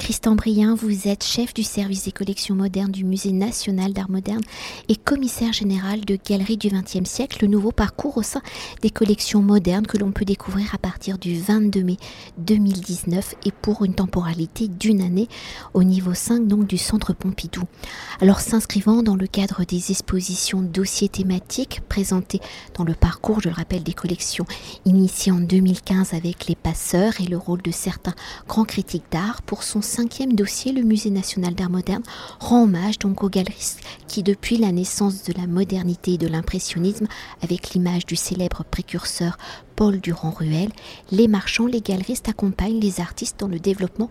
Christian Brien, vous êtes chef du service des collections modernes du Musée national d'art moderne et commissaire général de Galerie du XXe siècle, le nouveau parcours au sein des collections modernes que l'on peut découvrir à partir du 22 mai 2019 et pour une temporalité d'une année au niveau 5 donc du Centre Pompidou. Alors s'inscrivant dans le cadre des expositions dossiers thématiques présentées dans le parcours, je le rappelle, des collections initiées en 2015 avec les passeurs et le rôle de certains grands critiques d'art pour son cinquième dossier, le Musée national d'art moderne rend hommage donc aux galeristes qui, depuis la naissance de la modernité et de l'impressionnisme, avec l'image du célèbre précurseur Paul Durand-Ruel, les marchands, les galeristes accompagnent les artistes dans le développement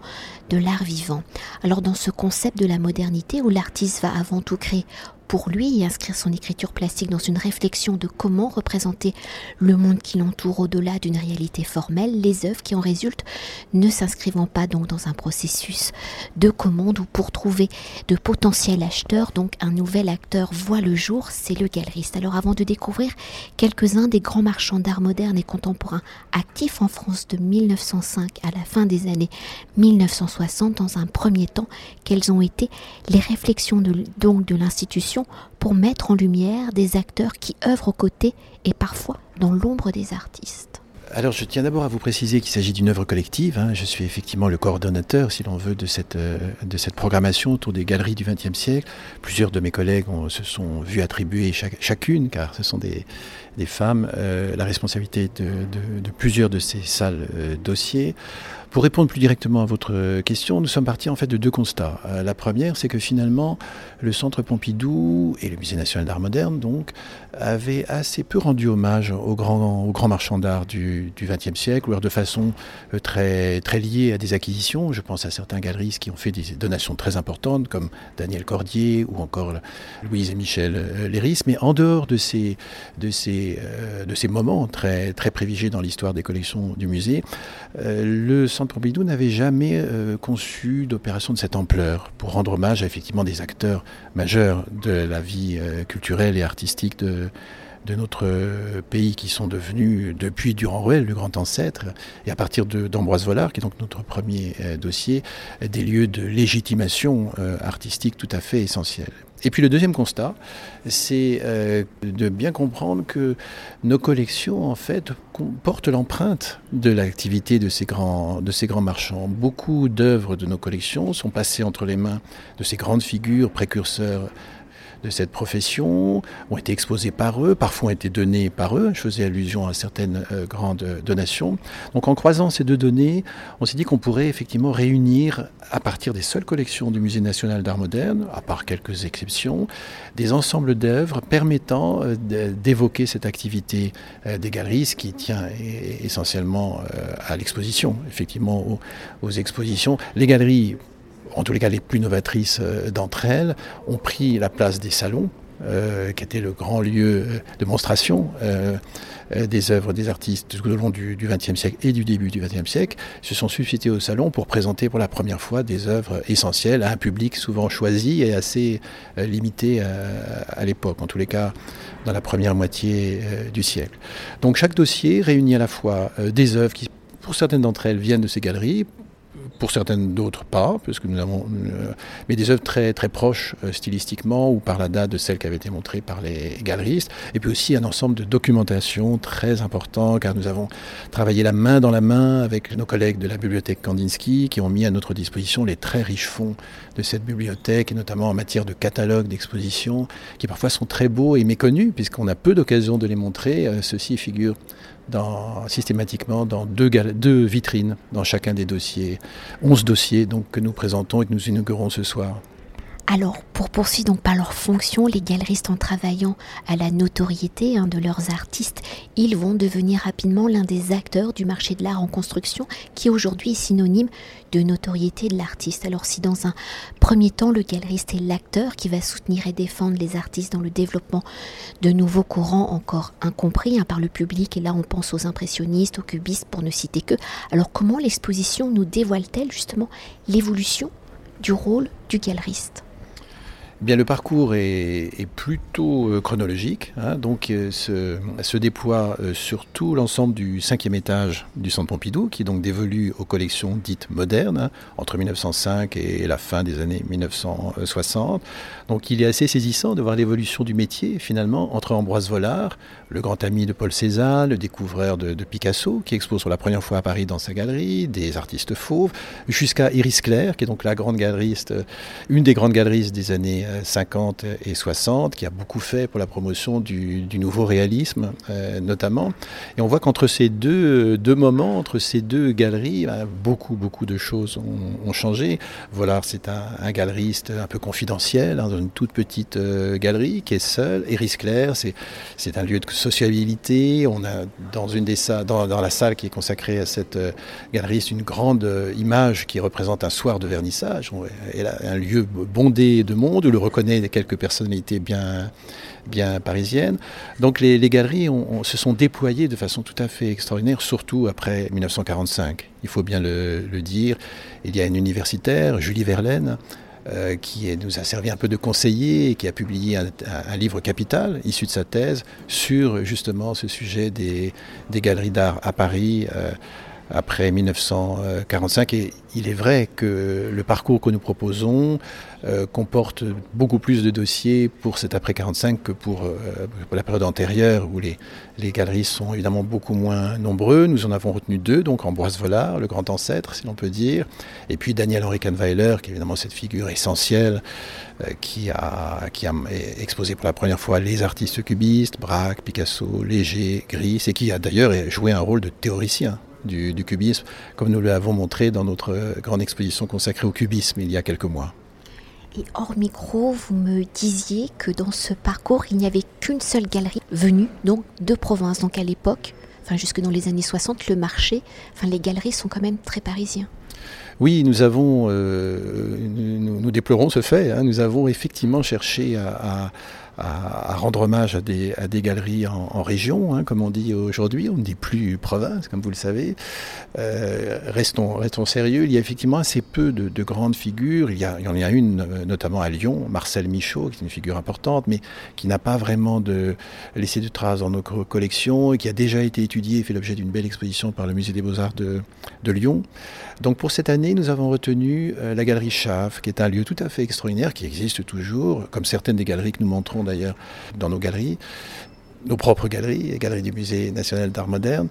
de l'art vivant. Alors dans ce concept de la modernité où l'artiste va avant tout créer pour lui inscrire son écriture plastique dans une réflexion de comment représenter le monde qui l'entoure au-delà d'une réalité formelle, les œuvres qui en résultent ne s'inscrivant pas donc dans un processus de commande ou pour trouver de potentiels acheteurs, donc un nouvel acteur voit le jour, c'est le galeriste. Alors avant de découvrir quelques-uns des grands marchands d'art moderne et contemporain actifs en France de 1905 à la fin des années 1960, dans un premier temps, quelles ont été les réflexions donc de l'institution pour mettre en lumière des acteurs qui œuvrent aux côtés et parfois dans l'ombre des artistes. Alors je tiens d'abord à vous préciser qu'il s'agit d'une œuvre collective. Hein. Je suis effectivement le coordonnateur, si l'on veut, de cette, euh, de cette programmation autour des galeries du XXe siècle. Plusieurs de mes collègues se sont vus attribuer chacune, car ce sont des, des femmes, euh, la responsabilité de, plusieurs de ces salles euh, dossiers. Pour répondre plus directement à votre question, nous sommes partis en fait de deux constats. La première, c'est que finalement, le Centre Pompidou et le Musée national d'art moderne, donc, avaient assez peu rendu hommage aux grands, aux grands marchands d'art du XXe siècle, ou de façon euh, très, très liée à des acquisitions. Je pense à certains galeristes qui ont fait des donations très importantes, comme Daniel Cordier ou encore Louise et Michel euh, Léris. Mais en dehors de ces, de ces, de ces moments très, très privilégiés dans l'histoire des collections du musée, le Centre Pompidou n'avait jamais euh, conçu d'opération de cette ampleur pour rendre hommage à effectivement des acteurs majeurs de la vie euh, culturelle et artistique de, de notre euh, pays qui sont devenus, depuis Durand-Ruel, le grand ancêtre, et à partir d'Ambroise Vollard, qui est donc notre premier dossier, des lieux de légitimation artistique tout à fait essentiels. Et puis le deuxième constat, c'est euh, de bien comprendre que nos collections, en fait, portent l'empreinte de l'activité de, ces grands, de ces grands marchands. Beaucoup d'œuvres de nos collections sont passées entre les mains de ces grandes figures précurseurs de cette profession ont été exposés par eux, parfois ont été donnés par eux. Je faisais allusion à certaines euh, grandes donations. Donc en croisant ces deux données, on s'est dit qu'on pourrait effectivement réunir à partir des seules collections du Musée national d'art moderne, à part quelques exceptions, des ensembles d'œuvres permettant euh, d'évoquer cette activité euh, des galeristes qui tient essentiellement à l'exposition, effectivement aux, aux expositions. Les galeries en tous les cas les plus novatrices euh, d'entre elles, ont pris la place des salons, euh, qui était le grand lieu de monstration euh, des œuvres des artistes tout au long du XXe siècle et du début du XXe siècle, se sont suscités au salon pour présenter pour la première fois des œuvres essentielles à un public souvent choisi et assez limité à, l'époque, en tous les cas dans la première moitié du siècle. Donc chaque dossier réunit à la fois des œuvres qui, pour certaines d'entre elles, viennent de ces galeries, pour certaines d'autres pas, parce que nous avons, euh, mais des œuvres très très proches euh, stylistiquement ou par la date de celles qui avaient été montrées par les galeristes, et puis aussi un ensemble de documentation très important, car nous avons travaillé la main dans la main avec nos collègues de la bibliothèque Kandinsky, qui ont mis à notre disposition les très riches fonds de cette bibliothèque, et notamment en matière de catalogues d'expositions, qui parfois sont très beaux et méconnus, puisqu'on a peu d'occasion de les montrer. Euh, figure dans, systématiquement dans deux, vitrines dans chacun des dossiers. 11 dossiers donc, que nous présentons et que nous inaugurons ce soir. Alors, pour poursuivre donc par leur fonction, les galeristes en travaillant à la notoriété hein, de leurs artistes, ils vont devenir rapidement l'un des acteurs du marché de l'art en construction qui aujourd'hui est synonyme de notoriété de l'artiste. Alors si dans un premier temps le galeriste est l'acteur qui va soutenir et défendre les artistes dans le développement de nouveaux courants encore incompris hein, par le public, et là on pense aux impressionnistes, aux cubistes pour ne citer que, alors comment l'exposition nous dévoile-t-elle justement l'évolution du rôle du galeriste? Bien, le parcours est, plutôt euh, chronologique, hein, donc euh, se, déploie euh, sur tout l'ensemble du cinquième étage du Centre Pompidou, qui est donc dévolu aux collections dites modernes, hein, entre 1905 et la fin des années 1960. Donc il est assez saisissant de voir l'évolution du métier, finalement, entre Ambroise Vollard, le grand ami de Paul Cézanne, le découvreur de, Picasso, qui expose pour la première fois à Paris dans sa galerie, des artistes fauves, jusqu'à Iris Clair, qui est donc la grande galeriste, une des grandes galeristes des années 50 et 60, qui a beaucoup fait pour la promotion du, nouveau réalisme, euh, notamment. Et on voit qu'entre ces deux, deux moments, entre ces deux galeries, bah, beaucoup, beaucoup de choses ont, changé. Voilà, c'est un, galeriste un peu confidentiel, hein, dans une toute petite euh, galerie, qui est seul. Eris Clair, c'est un lieu de sociabilité. On a dans, une des dans, la salle qui est consacrée à cette euh, galeriste une grande image qui représente un soir de vernissage. Un lieu bondé de monde où le reconnaît quelques personnalités bien, bien parisiennes. Donc les, galeries se sont déployées de façon tout à fait extraordinaire, surtout après 1945. Il faut bien le, dire. Il y a une universitaire, Julie Verlaine, euh, qui nous a servi un peu de conseiller et qui a publié un, livre capital issu de sa thèse sur justement ce sujet des, galeries d'art à Paris. Euh, après 1945. Et il est vrai que le parcours que nous proposons euh, comporte beaucoup plus de dossiers pour cet après 45 que pour, euh, la période antérieure où les, galeries sont évidemment beaucoup moins nombreux. Nous en avons retenu deux, donc Ambroise Vollard, le grand ancêtre, si l'on peut dire, et puis Daniel Henri Kahnweiler, qui est évidemment cette figure essentielle euh, qui a exposé pour la première fois les artistes cubistes, Braque, Picasso, Léger, Gris, et qui a d'ailleurs joué un rôle de théoricien du, cubisme, comme nous l'avons montré dans notre grande exposition consacrée au cubisme il y a quelques mois. Et hors micro, vous me disiez que dans ce parcours, il n'y avait qu'une seule galerie venue donc de province. Donc à l'époque, enfin jusque dans les années 60, le marché, enfin les galeries sont quand même très parisiens. Oui, nous avons, euh, nous, déplorons ce fait. Hein. nous avons effectivement cherché à à, rendre hommage à des, à galeries en, région, hein, comme on dit aujourd'hui, on ne dit plus province, comme vous le savez. Euh, restons, sérieux, il y a effectivement assez peu de, de, grandes figures, il y, en a une notamment à Lyon, Marcel Michaud, qui est une figure importante, mais qui n'a pas vraiment laissé de traces dans nos collections et qui a déjà été étudiée et fait l'objet d'une belle exposition par le Musée des Beaux-Arts de, de Lyon. Donc pour cette année, nous avons retenu euh, la galerie Chaff, qui est un lieu tout à fait extraordinaire, qui existe toujours, comme certaines des galeries que nous montrons d'ailleurs dans nos galeries nos propres galeries, les galeries du Musée national d'art moderne.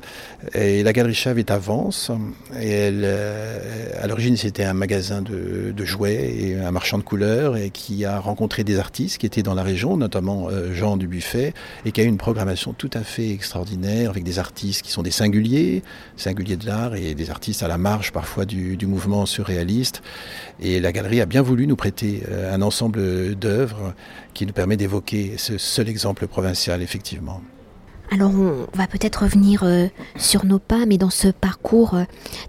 Et la galerie à Vence. Et elle, euh, à l'origine, c'était un magasin de, jouets et un marchand de couleurs et qui a rencontré des artistes qui étaient dans la région, notamment euh, Jean Dubuffet, et qui a eu une programmation tout à fait extraordinaire avec des artistes qui sont des singuliers, singuliers de l'art et des artistes à la marge parfois du, du mouvement surréaliste. Et la galerie a bien voulu nous prêter euh, un ensemble d'œuvres qui nous permet d'évoquer ce seul exemple provincial, effectivement. Alors on va peut-être revenir euh, sur nos pas, mais dans ce parcours euh,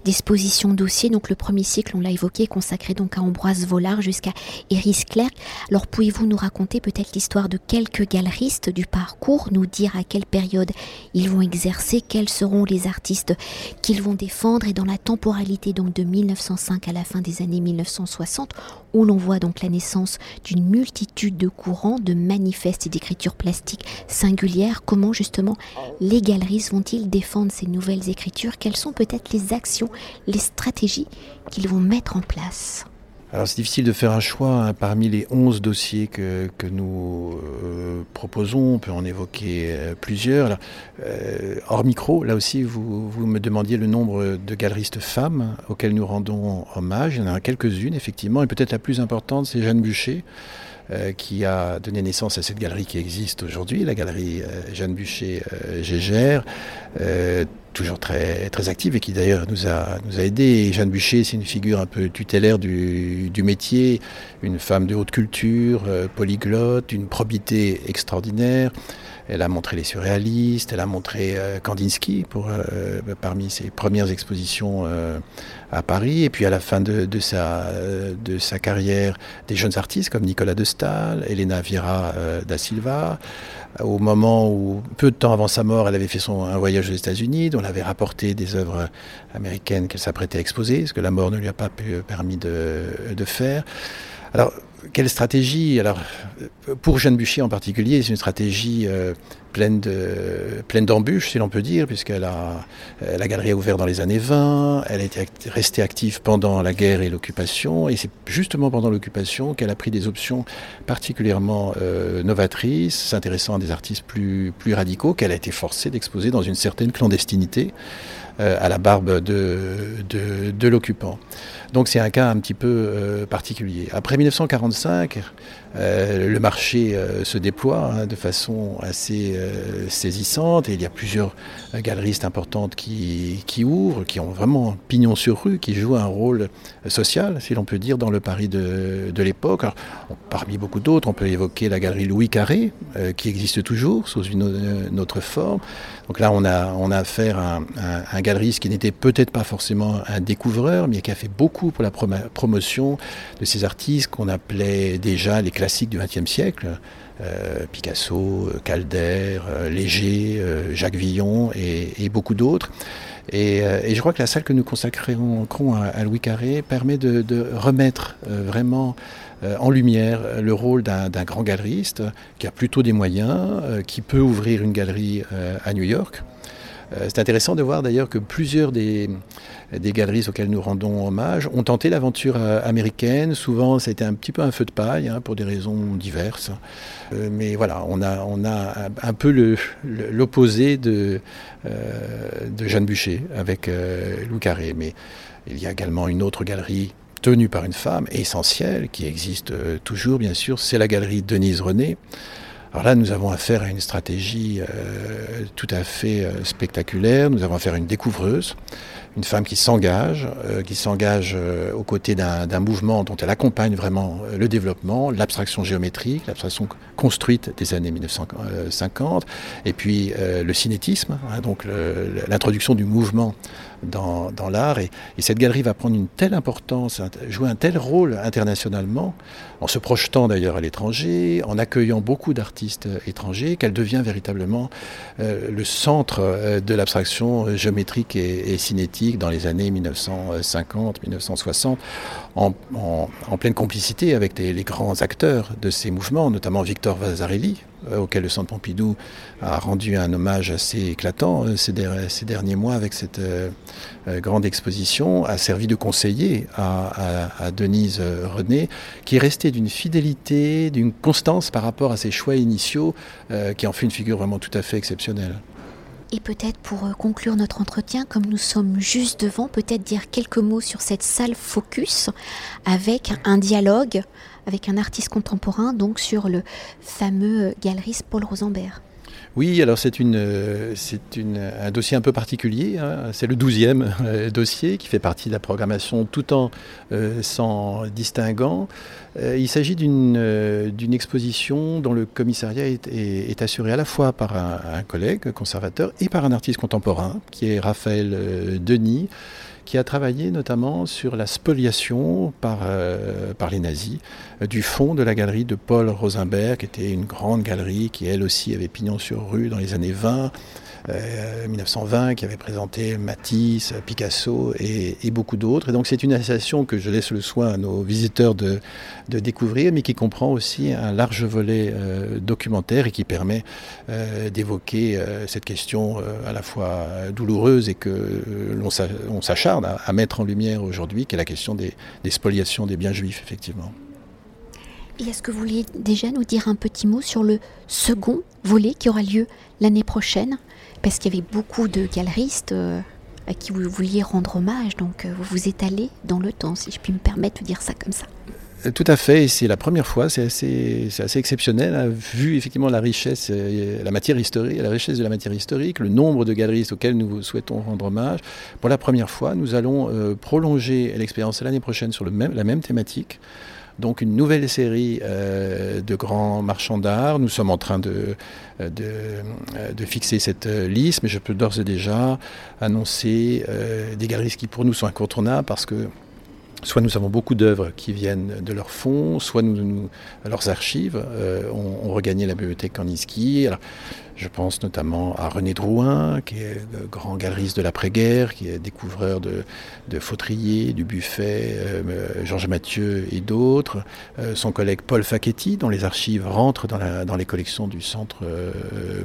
d'exposition dossier, donc le premier cycle, on l'a évoqué, consacré donc à Ambroise Vollard jusqu'à Iris Clerc. Alors pouvez-vous nous raconter peut-être l'histoire de quelques galeristes du parcours, nous dire à quelle période ils vont exercer, quels seront les artistes qu'ils vont défendre et dans la temporalité donc de 1905 à la fin des années 1960, où l'on voit donc la naissance d'une multitude de courants, de manifestes et d'écritures plastiques singulières, comment justement les galeries vont-ils défendre ces nouvelles écritures? Quelles sont peut-être les actions, les stratégies qu'ils vont mettre en place? Alors c'est difficile de faire un choix hein, parmi les 11 dossiers que, nous euh, proposons. On peut en évoquer euh, plusieurs. Euh, hors micro, là aussi, vous, vous, me demandiez le nombre de galeristes femmes auxquelles nous rendons hommage. Il y en a quelques-unes, effectivement, et peut-être la plus importante, c'est Jeanne Bûcher. Qui a donné naissance à cette galerie qui existe aujourd'hui, la galerie Jeanne Bûcher Gégère, toujours très, très active et qui d'ailleurs nous a, nous aidés. Jeanne Bûcher, c'est une figure un peu tutélaire du, métier, une femme de haute culture, polyglotte, d'une probité extraordinaire. Elle a montré les surréalistes, elle a montré Kandinsky pour, parmi ses premières expositions à Paris. Et puis à la fin de, sa, de sa carrière, des jeunes artistes comme Nicolas de Stahl, Elena euh, da Silva. Au moment où, peu de temps avant sa mort, elle avait fait son, un voyage aux États-Unis, dont elle avait rapporté des œuvres américaines qu'elle s'apprêtait à exposer, ce que la mort ne lui a pas permis de, de faire. Alors, quelle stratégie Alors, pour Jeanne Buchy en particulier, c'est une stratégie euh, pleine de pleine d'embûches, si l'on peut dire, puisqu'elle a la galerie a ouvert dans les années 20, elle est restée active pendant la guerre et l'occupation, et c'est justement pendant l'occupation qu'elle a pris des options particulièrement euh, novatrices, s'intéressant à des artistes plus plus radicaux, qu'elle a été forcée d'exposer dans une certaine clandestinité euh, à la barbe de, de, de l'occupant. Donc c'est un cas un petit peu euh, particulier. Après 1945, euh, le marché euh, se déploie hein, de façon assez saisissante et il y a plusieurs galeristes importantes qui, ouvrent, qui ont vraiment pignon sur rue, qui jouent un rôle social, si l'on peut dire, dans le Paris de, l'époque. Parmi beaucoup d'autres, on peut évoquer la galerie Louis Carré, qui existe toujours sous une, autre forme. Donc là, on a, affaire à un, un galeriste qui n'était peut-être pas forcément un découvreur, mais qui a fait beaucoup pour la promotion de ces artistes qu'on appelait déjà les classiques du XXe siècle. Euh, Picasso, euh, Calder, euh, Léger, Jacques Villon et, beaucoup d'autres. Et, je crois que la salle que nous consacrerons à, Louis Carré permet de, remettre vraiment en lumière le rôle d'un grand galeriste qui a plutôt des moyens, qui peut ouvrir une galerie à New York. Euh, c'est intéressant de voir d'ailleurs que plusieurs des, galeries auxquelles nous rendons hommage ont tenté l'aventure euh, américaine. Souvent, ça a été un petit peu un feu de paille hein, pour des raisons diverses. Euh, mais voilà, on a, un peu l'opposé de, de Jeanne Bûcher avec Louis Carré. Mais il y a également une autre galerie tenue par une femme essentielle qui existe toujours, bien sûr, c'est la galerie Denise René. Alors là, nous avons affaire à une stratégie euh, tout à fait euh, spectaculaire. Nous avons affaire à une découvreuse, une femme qui s'engage, euh, qui s'engage aux côtés d'un mouvement dont elle accompagne vraiment le développement, l'abstraction géométrique, l'abstraction construite des années 1950, et puis le cinétisme, hein, donc l'introduction du mouvement dans, l'art. Et, cette galerie va prendre une telle importance, jouer un tel rôle internationalement, en se projetant d'ailleurs à l'étranger, en accueillant beaucoup d'artistes étrangers, qu'elle devient véritablement euh, le centre euh, de l'abstraction géométrique et, cinétique dans les années 1950-1960, en, pleine complicité avec les, grands acteurs de ces mouvements, notamment Victor Vasarely, euh, auquel le Centre Pompidou a rendu un hommage assez éclatant euh, ces, derniers mois avec cette euh, grande exposition, a servi de conseiller à, Denise René, qui est restée d'une fidélité, d'une constance par rapport à ses choix initiaux, qui en fait une figure vraiment tout à fait exceptionnelle. Et peut-être pour conclure notre entretien, comme nous sommes juste devant, peut-être dire quelques mots sur cette salle Focus avec un dialogue avec un artiste contemporain, donc sur le fameux galeriste Paul Rosenberg. Oui, alors c'est une, c'est une, un dossier un peu particulier. Hein. C'est le douzième euh, dossier qui fait partie de la programmation tout en euh, s'en distinguant. Euh, il s'agit d'une, exposition dont le commissariat est, assuré à la fois par un, collègue conservateur et par un artiste contemporain qui est Raphaël Denis qui a travaillé notamment sur la spoliation par, euh, les nazis euh, du fond de la galerie de Paul Rosenberg, qui était une grande galerie qui elle aussi avait pignon sur rue dans les années 20. 1920 euh, qui avait présenté Matisse, Picasso et, beaucoup d'autres. Et donc c'est une association que je laisse le soin à nos visiteurs de, découvrir, mais qui comprend aussi un large volet euh, documentaire et qui permet euh, d'évoquer cette question à la fois douloureuse et que l'on s'acharne à, mettre en lumière aujourd'hui, qui est la question des spoliations des biens juifs, effectivement. Et est-ce que vous vouliez déjà nous dire un petit mot sur le second volet qui aura lieu l'année prochaine? Parce qu'il y avait beaucoup de galeristes euh, à qui vous vouliez rendre hommage, donc euh, vous vous étalez dans le temps, si je puis me permettre de dire ça comme ça. Euh, tout à fait, c'est la première fois, c'est assez, exceptionnel, hein, vu effectivement la richesse, la matière historique, la richesse de la matière historique, le nombre de galeristes auxquels nous souhaitons rendre hommage. Pour la première fois, nous allons prolonger l'expérience l'année prochaine sur la même thématique donc une nouvelle série euh, de grands marchands d'art. Nous sommes en train de, euh, euh, de, fixer cette liste, mais je peux d'ores et déjà annoncer des galeries qui pour nous sont incontournables parce que soit nous avons beaucoup d'œuvres qui viennent de leurs fonds, soit leurs archives ont, regagné la bibliothèque Kandinsky. Je pense notamment à René Drouin, qui est grand galeriste de l'après-guerre, qui est découvreur de, de du Buffet, euh, Georges Mathieu et d'autres. Euh, son collègue Paul Facchetti, dont les archives rentrent dans, les collections du Centre euh,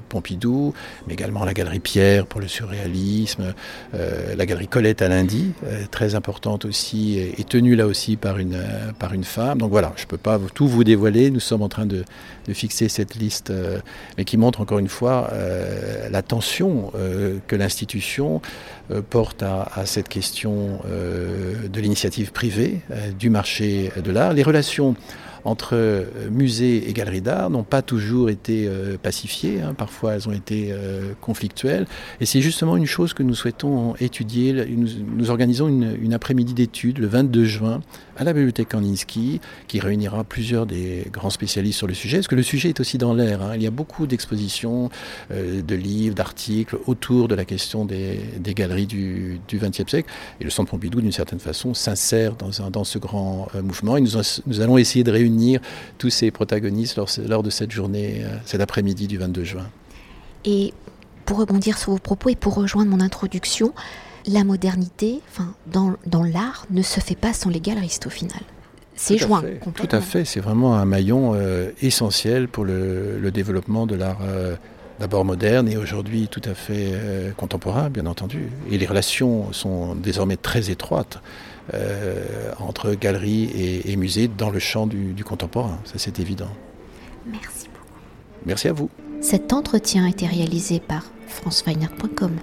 Pompidou, mais également la Galerie Pierre pour le surréalisme, la Galerie Colette à Lundi, très importante aussi, et, tenue là aussi par une, par une femme. Donc voilà, je ne peux pas tout vous dévoiler, nous sommes en train de fixer cette liste, mais qui montre encore une fois l'attention que l'institution porte à, à, cette question de l'initiative privée, du marché de l'art. Les relations entre euh, musées et galeries d'art n'ont pas toujours été euh, pacifiées, hein. parfois elles ont été euh, conflictuelles. Et c'est justement une chose que nous souhaitons étudier. Nous, organisons une, après-midi d'études le 22 juin à la bibliothèque Kandinsky, qui réunira plusieurs des grands spécialistes sur le sujet, parce que le sujet est aussi dans l'air. Hein. Il y a beaucoup d'expositions, de livres, d'articles autour de la question des, galeries du XXe siècle. Et le Centre Pompidou, d'une certaine façon, s'insère dans, ce grand mouvement. Et nous allons essayer de réunir tous ces protagonistes lors, de cette journée, euh, cet après-midi du 22 juin. Et pour rebondir sur vos propos et pour rejoindre mon introduction, la modernité, enfin, dans, dans l'art, ne se fait pas sans les galeristes au final. C'est joint. Tout à fait, c'est vraiment un maillon euh, essentiel pour le, développement de l'art. Euh, d'abord moderne et aujourd'hui tout à fait contemporain, bien entendu. Et les relations sont désormais très étroites. Euh, entre galeries et, et, musées dans le champ du, du contemporain. Ça, c'est évident. Merci beaucoup. Merci à vous. Cet entretien a été réalisé par franceweiner.com.